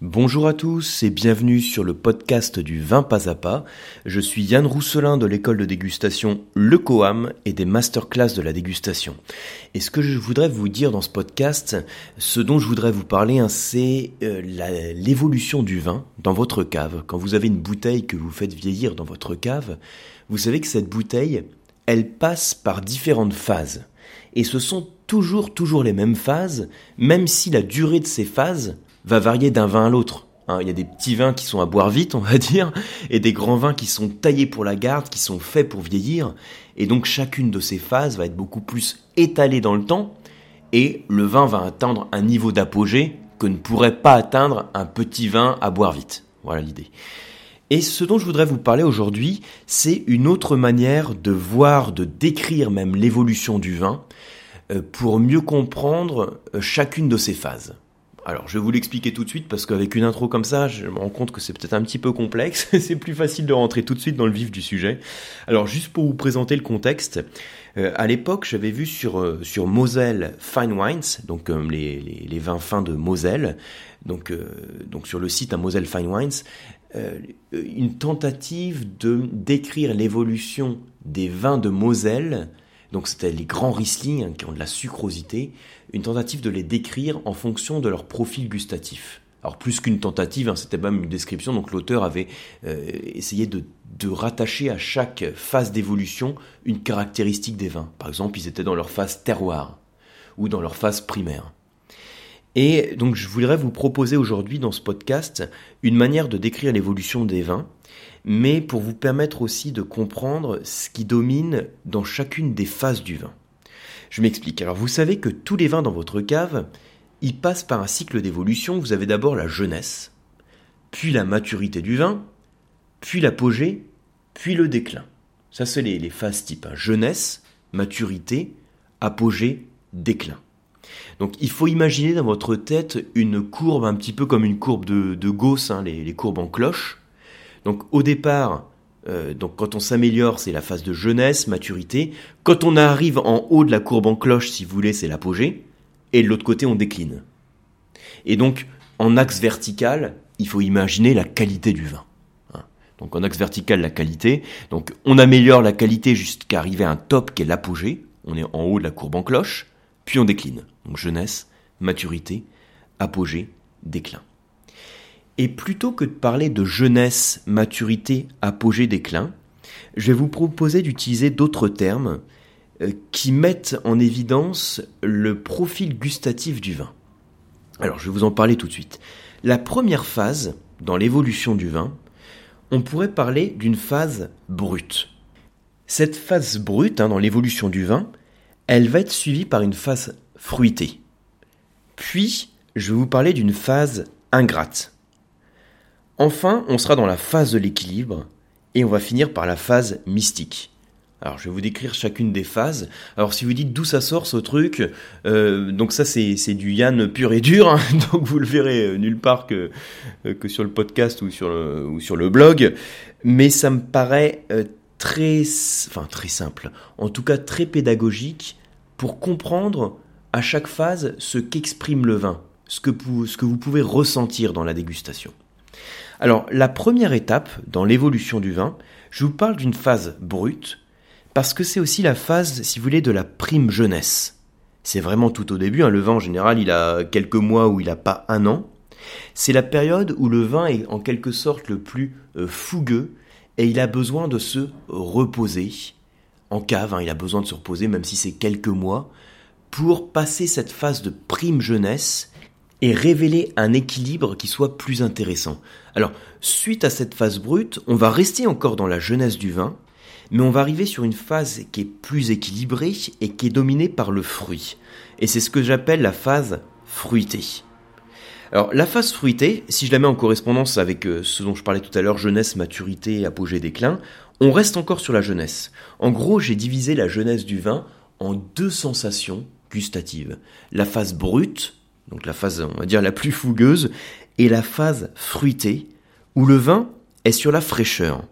Bonjour à tous et bienvenue sur le podcast du vin pas à pas. Je suis Yann Rousselin de l'école de dégustation Le Coam et des masterclass de la dégustation. Et ce que je voudrais vous dire dans ce podcast, ce dont je voudrais vous parler, hein, c'est euh, l'évolution du vin dans votre cave. Quand vous avez une bouteille que vous faites vieillir dans votre cave, vous savez que cette bouteille, elle passe par différentes phases. Et ce sont toujours, toujours les mêmes phases, même si la durée de ces phases va varier d'un vin à l'autre. Hein, il y a des petits vins qui sont à boire vite, on va dire, et des grands vins qui sont taillés pour la garde, qui sont faits pour vieillir. Et donc chacune de ces phases va être beaucoup plus étalée dans le temps, et le vin va atteindre un niveau d'apogée que ne pourrait pas atteindre un petit vin à boire vite. Voilà l'idée. Et ce dont je voudrais vous parler aujourd'hui, c'est une autre manière de voir, de décrire même l'évolution du vin, euh, pour mieux comprendre euh, chacune de ces phases. Alors, je vais vous l'expliquer tout de suite parce qu'avec une intro comme ça, je me rends compte que c'est peut-être un petit peu complexe. c'est plus facile de rentrer tout de suite dans le vif du sujet. Alors, juste pour vous présenter le contexte, euh, à l'époque, j'avais vu sur euh, Moselle Fine Wines, donc euh, les, les, les, vins fins de Moselle, donc donc sur le site à Moselle Fine Wines, une tentative de décrire l'évolution des vins de Moselle donc c'était les grands Riesling hein, qui ont de la sucrosité, une tentative de les décrire en fonction de leur profil gustatif. Alors plus qu'une tentative, hein, c'était même une description, donc l'auteur avait euh, essayé de, rattacher à chaque phase d'évolution une caractéristique des vins. Par exemple, ils étaient dans leur phase terroir ou dans leur phase primaire. Et donc je voudrais vous proposer aujourd'hui dans ce podcast une manière de décrire l'évolution des vins mais pour vous permettre aussi de comprendre ce qui domine dans chacune des phases du vin. Je m'explique. Alors vous savez que tous les vins dans votre cave, ils passent par un cycle d'évolution. Vous avez d'abord la jeunesse, puis la maturité du vin, puis l'apogée, puis le déclin. Ça, c'est les, phases type. Hein. Jeunesse, maturité, apogée, déclin. Donc il faut imaginer dans votre tête une courbe un petit peu comme une courbe de, Gauss, hein, les courbes en cloche. Donc au départ, euh, donc quand on s'améliore, c'est la phase de jeunesse, maturité. Quand on arrive en haut de la courbe en cloche, si vous voulez, c'est l'apogée. Et de l'autre côté, on décline. Et donc, en axe vertical, il faut imaginer la qualité du vin. Hein. Donc en axe vertical, la qualité. Donc on améliore la qualité jusqu'à arriver à un top qui est l'apogée. On est en haut de la courbe en cloche. Puis on décline. Donc jeunesse, maturité, apogée, déclin. Et plutôt que de parler de jeunesse, maturité, apogée, déclin, je vais vous proposer d'utiliser d'autres termes euh, qui mettent en évidence le profil gustatif du vin. Alors je vais vous en parler tout de suite. La première phase dans l'évolution du vin, on pourrait parler d'une phase brute. Cette phase brute hein, dans l'évolution du vin, elle va être suivie par une phase fruitée. Puis, je vais vous parler d'une phase ingrate. Enfin, on sera dans la phase de l'équilibre et on va finir par la phase mystique. Alors je vais vous décrire chacune des phases. Alors si vous dites d'où ça sort ce truc, euh, donc ça c'est, du Yann pur et dur, hein. donc vous le verrez euh, nulle part que, euh, que sur le podcast ou sur le, ou sur le blog, mais ça me paraît très, enfin très simple, en tout cas très pédagogique pour comprendre à chaque phase ce qu'exprime le vin, ce que, ce que vous pouvez ressentir dans la dégustation. Alors, la première étape dans l'évolution du vin, je vous parle d'une phase brute, parce que c'est aussi la phase, si vous voulez, de la prime jeunesse. C'est vraiment tout au début, hein. le vin en général, il a quelques mois ou il n'a pas un an. C'est la période où le vin est en quelque sorte le plus euh, fougueux et il a besoin de se reposer. En cave, hein, il a besoin de se reposer, même si c'est quelques mois, pour passer cette phase de prime jeunesse et révéler un équilibre qui soit plus intéressant. Alors, suite à cette phase brute, on va rester encore dans la jeunesse du vin, mais on va arriver sur une phase qui est plus équilibrée et qui est dominée par le fruit. Et c'est ce que j'appelle la phase fruitée. Alors, la phase fruitée, si je la mets en correspondance avec euh, ce dont je parlais tout à l'heure, jeunesse, maturité, apogée, déclin, on reste encore sur la jeunesse. En gros, j'ai divisé la jeunesse du vin en deux sensations gustatives. La phase brute, donc la phase, on va dire, la plus fougueuse, et la phase fruitée, où le vin est sur la fraîcheur.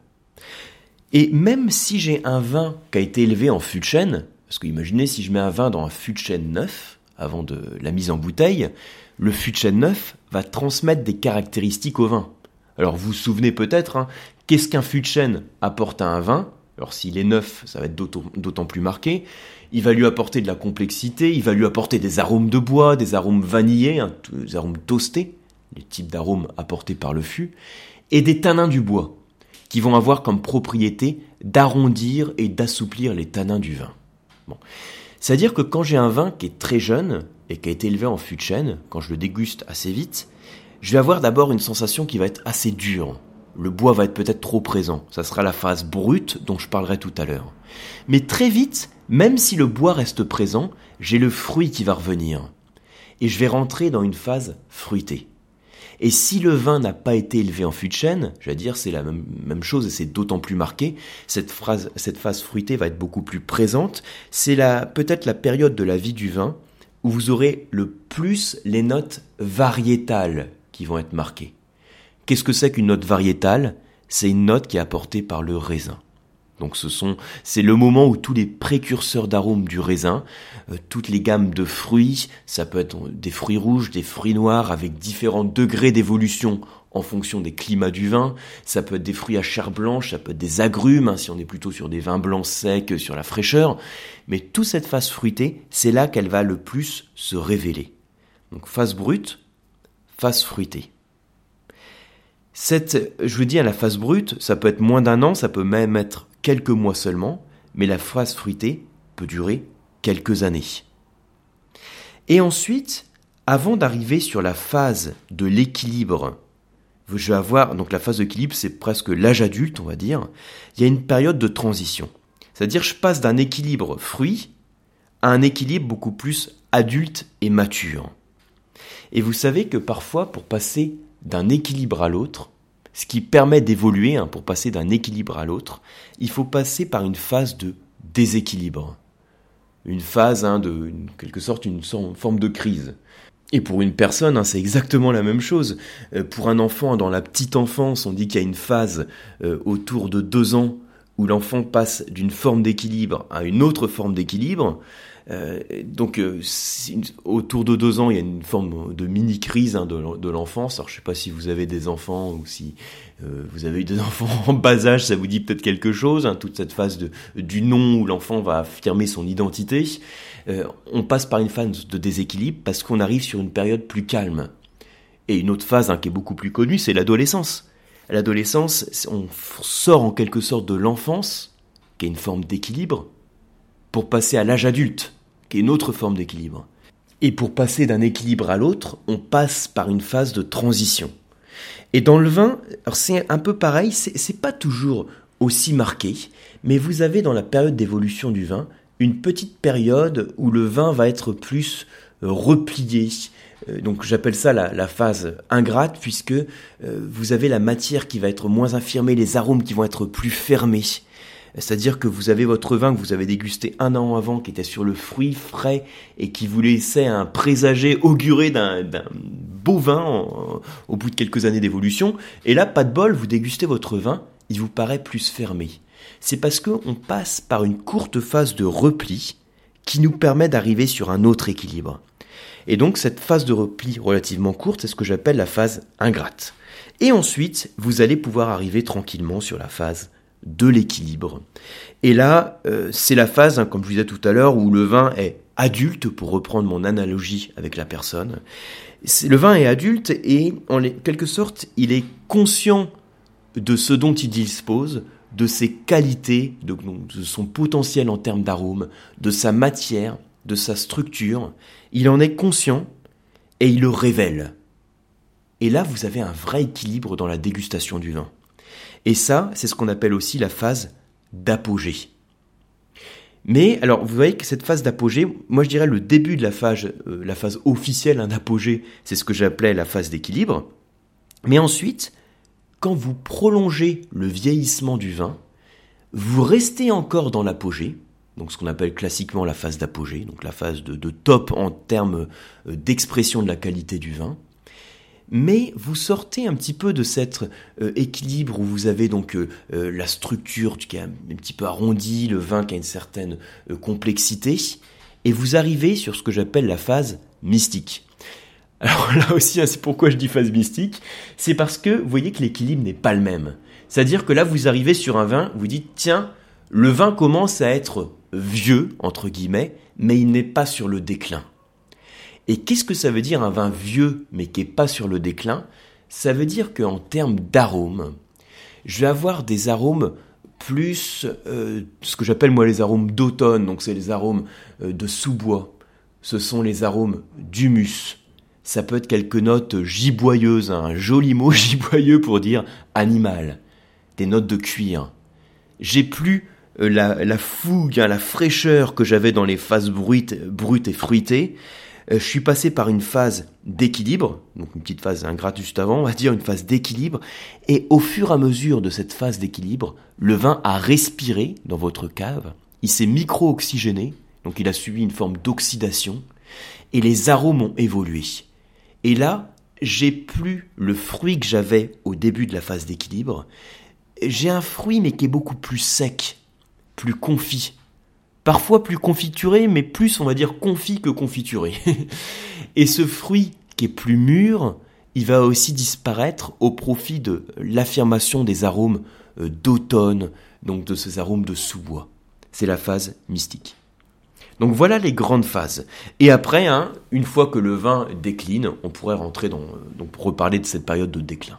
Et même si j'ai un vin qui a été élevé en fût de chêne, parce que imaginez si je mets un vin dans un fût de chêne neuf, avant de la mise en bouteille, le fût de chêne neuf va transmettre des caractéristiques au vin. Alors vous vous souvenez peut-être, hein, qu'est-ce qu'un fût de chêne apporte à un vin? Alors s'il est neuf, ça va être d'autant plus marqué. Il va lui apporter de la complexité, il va lui apporter des arômes de bois, des arômes vanillés, des arômes toastés, les types d'arômes apportés par le fût, et des tanins du bois, qui vont avoir comme propriété d'arrondir et d'assouplir les tanins du vin. C'est-à-dire que quand j'ai un vin qui est très jeune et qui a été élevé en fût de chêne, quand je le déguste assez vite, je vais avoir d'abord une sensation qui va être assez dure. Le bois va être peut-être trop présent. Ça sera la phase brute dont je parlerai tout à l'heure. Mais très vite, même si le bois reste présent, j'ai le fruit qui va revenir. Et je vais rentrer dans une phase fruitée. Et si le vin n'a pas été élevé en fût de chêne, je vais dire c'est la même, chose et c'est d'autant plus marqué, cette, cette phase fruitée va être beaucoup plus présente. C'est peut-être la période de la vie du vin où vous aurez le plus les notes variétales qui vont être marquées. Qu'est-ce que c'est qu'une note variétale? C'est une note qui est apportée par le raisin. Donc ce sont, c'est le moment où tous les précurseurs d'arômes du raisin, euh, toutes les gammes de fruits, ça peut être des fruits rouges, des fruits noirs avec différents degrés d'évolution en fonction des climats du vin. Ça peut être des fruits à chair blanche, ça peut être des agrumes, hein, si on est plutôt sur des vins blancs secs, sur la fraîcheur. Mais toute cette phase fruitée, c'est là qu'elle va le plus se révéler. Donc phase brute, phase fruitée. Cette, je veux dire, la phase brute, ça peut être moins d'un an, ça peut même être quelques mois seulement, mais la phase fruitée peut durer quelques années. Et ensuite, avant d'arriver sur la phase de l'équilibre, je vais avoir, donc la phase d'équilibre, c'est presque l'âge adulte, on va dire, il y a une période de transition. C'est-à-dire, je passe d'un équilibre fruit à un équilibre beaucoup plus adulte et mature. Et vous savez que parfois, pour passer d'un équilibre à l'autre, ce qui permet d'évoluer, hein, pour passer d'un équilibre à l'autre, il faut passer par une phase de déséquilibre. Une phase hein, de, quelque sorte, une forme de crise. Et pour une personne, hein, c'est exactement la même chose. Euh, pour un enfant, dans la petite enfance, on dit qu'il y a une phase euh, autour de deux ans où l'enfant passe d'une forme d'équilibre à une autre forme d'équilibre. Euh, donc, euh, autour de deux ans, il y a une forme de mini-crise hein, de, l'enfance. Alors, je ne sais pas si vous avez des enfants ou si euh, vous avez eu des enfants en bas âge, ça vous dit peut-être quelque chose. Hein, toute cette phase du nom où l'enfant va affirmer son identité. on passe par une phase de déséquilibre parce qu'on arrive sur une période plus calme. Et une autre phase hein, qui est beaucoup plus connue, c'est l'adolescence. L'adolescence, on sort en quelque sorte de l'enfance, qui est une forme d'équilibre, pour passer à l'âge adulte, qui est une autre forme d'équilibre. Et pour passer d'un équilibre à l'autre, on passe par une phase de transition. Et dans le vin, c'est un peu pareil, c'est pas toujours aussi marqué, mais vous avez dans la période d'évolution du vin une petite période où le vin va être plus euh, replié. Euh, donc j'appelle ça la, phase ingrate puisque euh, vous avez la matière qui va être moins affirmée, les arômes qui vont être plus fermés. C'est-à-dire que vous avez votre vin que vous avez dégusté un an avant, qui était sur le fruit frais et qui vous laissait un présager auguré d'un beau vin au bout de quelques années d'évolution. Et là, pas de bol, vous dégustez votre vin, il vous paraît plus fermé. C'est parce qu'on passe par une courte phase de repli qui nous permet d'arriver sur un autre équilibre. Et donc cette phase de repli relativement courte, c'est ce que j'appelle la phase ingrate. Et ensuite, vous allez pouvoir arriver tranquillement sur la phase de l'équilibre. Et là, euh, c'est la phase, hein, comme je vous disais tout à l'heure, où le vin est adulte, pour reprendre mon analogie avec la personne. Le vin est adulte et, en quelque sorte, il est conscient de ce dont il dispose, de ses qualités, de, de son potentiel en termes d'arôme, de sa matière, de sa structure. Il en est conscient et il le révèle. Et là, vous avez un vrai équilibre dans la dégustation du vin. Et ça, c'est ce qu'on appelle aussi la phase d'apogée. Mais alors, vous voyez que cette phase d'apogée, moi je dirais le début de la phase, euh, la phase officielle hein, d'apogée, c'est ce que j'appelais la phase d'équilibre. Mais ensuite, quand vous prolongez le vieillissement du vin, vous restez encore dans l'apogée, donc ce qu'on appelle classiquement la phase d'apogée, donc la phase de top en termes euh, d'expression de la qualité du vin mais vous sortez un petit peu de cet euh, équilibre où vous avez donc euh, euh, la structure qui est un, petit peu arrondie, le vin qui a une certaine complexité, et vous arrivez sur ce que j'appelle la phase mystique. Alors là aussi, hein, c'est pourquoi je dis phase mystique, c'est parce que vous voyez que l'équilibre n'est pas le même. C'est-à-dire que là, vous arrivez sur un vin, vous dites, tiens, le vin commence à être vieux, entre guillemets, mais il n'est pas sur le déclin. Et qu'est-ce que ça veut dire un vin vieux, mais qui n'est pas sur le déclin? Ça veut dire qu'en termes d'arômes, je vais avoir des arômes plus euh, ce que j'appelle moi les arômes d'automne, donc c'est les arômes euh, de sous-bois, ce sont les arômes d'humus. Ça peut être quelques notes giboyeuses, hein, un joli mot giboyeux pour dire animal, des notes de cuir. J'ai plus euh, la, fougue, hein, la fraîcheur que j'avais dans les phases brutes, brutes et fruitées. Je suis passé par une phase d'équilibre, donc une petite phase ingrate juste avant, on va dire une phase d'équilibre, et au fur et à mesure de cette phase d'équilibre, le vin a respiré dans votre cave, il s'est micro-oxygéné, donc il a subi une forme d'oxydation, et les arômes ont évolué. Et là, j'ai plus le fruit que j'avais au début de la phase d'équilibre. J'ai un fruit mais qui est beaucoup plus sec, plus confit. Parfois plus confituré, mais plus on va dire confit que confituré. et ce fruit qui est plus mûr, il va aussi disparaître au profit de l'affirmation des arômes euh, d'automne, donc de ces arômes de sous-bois. C'est la phase mystique. Donc voilà les grandes phases. Et après, hein, une fois que le vin décline, on pourrait rentrer dans, donc pour reparler de cette période de déclin.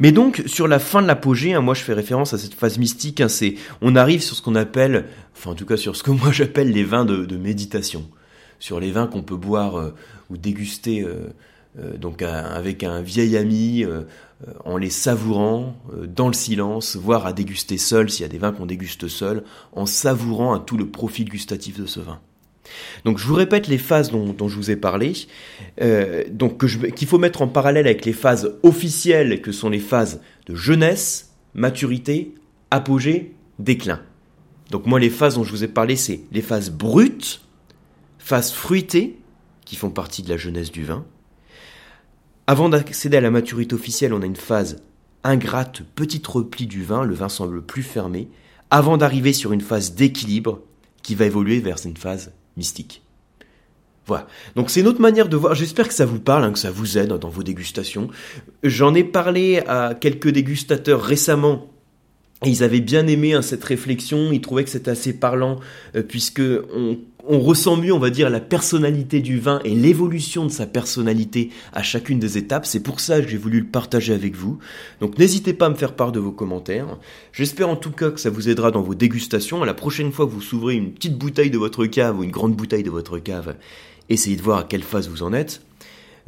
Mais donc sur la fin de l'apogée, hein, moi je fais référence à cette phase mystique. Hein, c'est on arrive sur ce qu'on appelle, enfin en tout cas sur ce que moi j'appelle les vins de, méditation, sur les vins qu'on peut boire euh, ou déguster euh, euh, donc avec un vieil ami en les savourant dans le silence, voire à déguster seul s'il y a des vins qu'on déguste seul, en savourant à tout le profil gustatif de ce vin. Donc je vous répète les phases dont, je vous ai parlé, euh, donc qu'il faut mettre en parallèle avec les phases officielles que sont les phases de jeunesse, maturité, apogée, déclin. Donc moi les phases dont je vous ai parlé c'est les phases brutes, phases fruitées qui font partie de la jeunesse du vin, avant d'accéder à la maturité officielle, on a une phase ingrate, petit repli du vin, le vin semble plus fermé, avant d'arriver sur une phase d'équilibre qui va évoluer vers une phase mystique. Voilà. Donc c'est une autre manière de voir. J'espère que ça vous parle, hein, que ça vous aide dans vos dégustations. J'en ai parlé à quelques dégustateurs récemment. Ils avaient bien aimé hein, cette réflexion. Ils trouvaient que c'était assez parlant euh, puisque on on ressent mieux, on va dire, la personnalité du vin et l'évolution de sa personnalité à chacune des étapes. C'est pour ça que j'ai voulu le partager avec vous. Donc n'hésitez pas à me faire part de vos commentaires. J'espère en tout cas que ça vous aidera dans vos dégustations. La prochaine fois que vous s'ouvrez une petite bouteille de votre cave ou une grande bouteille de votre cave, essayez de voir à quelle phase vous en êtes.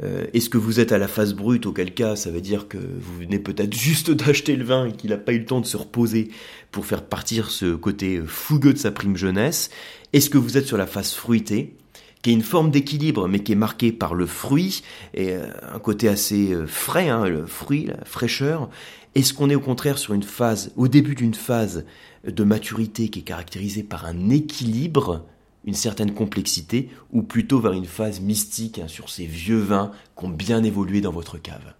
Euh, est-ce que vous êtes à la phase brute, auquel cas ça veut dire que vous venez peut-être juste d'acheter le vin et qu'il n'a pas eu le temps de se reposer pour faire partir ce côté fougueux de sa prime jeunesse? Est-ce que vous êtes sur la phase fruitée qui est une forme d'équilibre mais qui est marquée par le fruit et euh, un côté assez euh, frais, hein, le fruit, la fraîcheur? Est-ce qu'on est au contraire sur une phase, au début d'une phase de maturité qui est caractérisée par un équilibre une certaine complexité, ou plutôt vers une phase mystique hein, sur ces vieux vins qui ont bien évolué dans votre cave?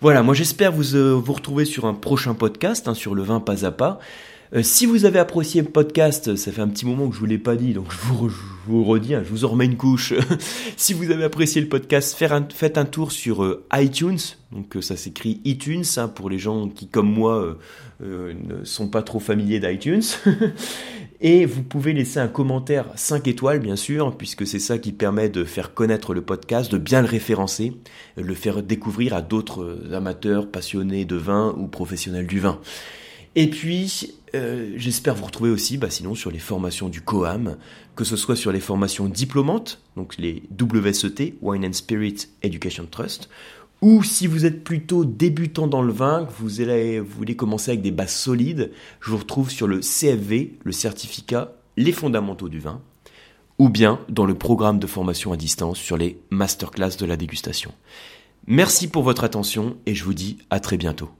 Voilà, moi j'espère vous euh, vous retrouver sur un prochain podcast hein, sur le vin pas à pas. Euh, si vous avez apprécié le podcast, ça fait un petit moment que je vous l'ai pas dit, donc je vous, redis, hein, je vous en remets une couche. si vous avez apprécié le podcast, faites un tour sur euh, iTunes, donc ça s'écrit iTunes pour les gens qui, comme moi, ne sont pas trop familiers d'iTunes. Et vous pouvez laisser un commentaire 5 étoiles, bien sûr, puisque c'est ça qui permet de faire connaître le podcast, de bien le référencer, le faire découvrir à d'autres amateurs, passionnés de vin ou professionnels du vin. Et puis, euh, j'espère vous retrouver aussi, bah, sinon, sur les formations du COAM, que ce soit sur les formations diplômantes, donc les WSET, Wine and Spirit Education Trust, ou si vous êtes plutôt débutant dans le vin, que vous, allez, vous voulez commencer avec des bases solides, je vous retrouve sur le CFV, le certificat Les fondamentaux du vin, ou bien dans le programme de formation à distance sur les masterclass de la dégustation. Merci pour votre attention et je vous dis à très bientôt.